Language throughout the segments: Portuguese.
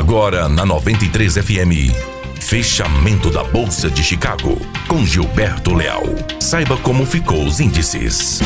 Agora na 93 FM. Fechamento da Bolsa de Chicago com Gilberto Leal. Saiba como ficou os índices.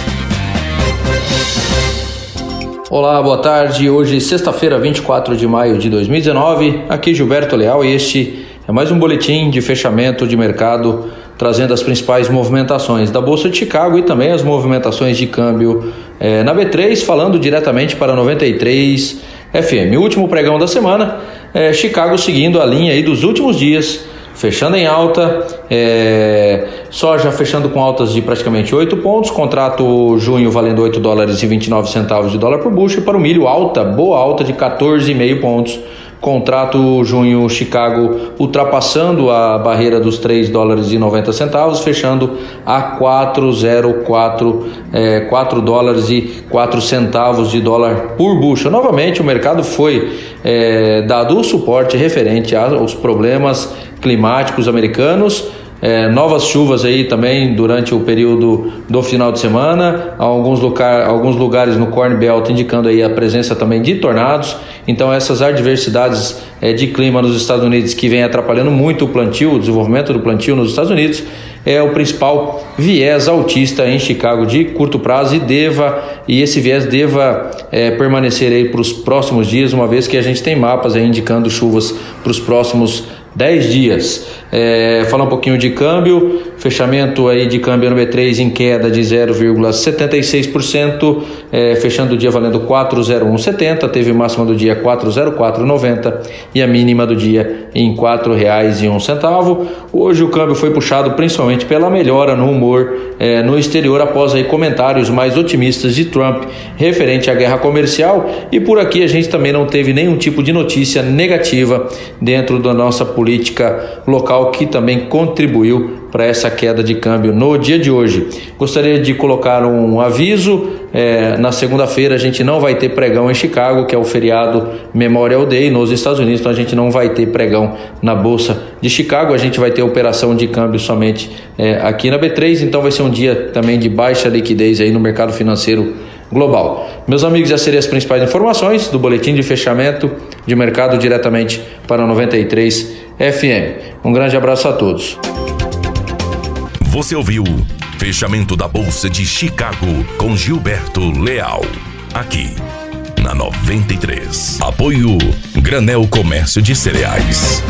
Olá, boa tarde. Hoje, sexta-feira, 24 de maio de 2019. Aqui Gilberto Leal e este é mais um boletim de fechamento de mercado trazendo as principais movimentações da Bolsa de Chicago e também as movimentações de câmbio é, na B3, falando diretamente para 93 FM. O último pregão da semana, é, Chicago seguindo a linha aí dos últimos dias, fechando em alta, é, soja fechando com altas de praticamente 8 pontos, contrato junho valendo 8 dólares e 29 centavos de dólar por bushel, e para o milho alta, boa alta de 14,5 pontos Contrato junho Chicago ultrapassando a barreira dos 3 dólares e 90 centavos, fechando a 404 é, 4 dólares e 4 centavos de dólar por bucha. Novamente o mercado foi é, dado o suporte referente aos problemas climáticos americanos é, novas chuvas aí também durante o período do final de semana, alguns, lugar, alguns lugares no Corn Belt indicando aí a presença também de tornados. Então essas adversidades é, de clima nos Estados Unidos que vem atrapalhando muito o plantio, o desenvolvimento do plantio nos Estados Unidos, é o principal viés altista em Chicago de curto prazo e deva e esse viés deva é, permanecer aí para os próximos dias, uma vez que a gente tem mapas aí indicando chuvas para os próximos 10 dias. É, falar um pouquinho de câmbio, fechamento aí de câmbio no B3 em queda de 0,76%, é, fechando o dia valendo 401,70, teve máxima do dia 404,90 e a mínima do dia em R$ 4,01. Hoje o câmbio foi puxado principalmente pela melhora no humor é, no exterior após aí comentários mais otimistas de Trump referente à guerra comercial e por aqui a gente também não teve nenhum tipo de notícia negativa dentro da nossa política local que também contribuiu para essa queda de câmbio no dia de hoje. Gostaria de colocar um aviso: é, na segunda-feira a gente não vai ter pregão em Chicago, que é o feriado Memorial Day nos Estados Unidos, então a gente não vai ter pregão na Bolsa de Chicago, a gente vai ter operação de câmbio somente é, aqui na B3, então vai ser um dia também de baixa liquidez aí no mercado financeiro global. Meus amigos, essas seriam as principais informações do boletim de fechamento de mercado diretamente para 93 FM. Um grande abraço a todos. Você ouviu Fechamento da Bolsa de Chicago com Gilberto Leal. Aqui na 93. Apoio Granel Comércio de Cereais.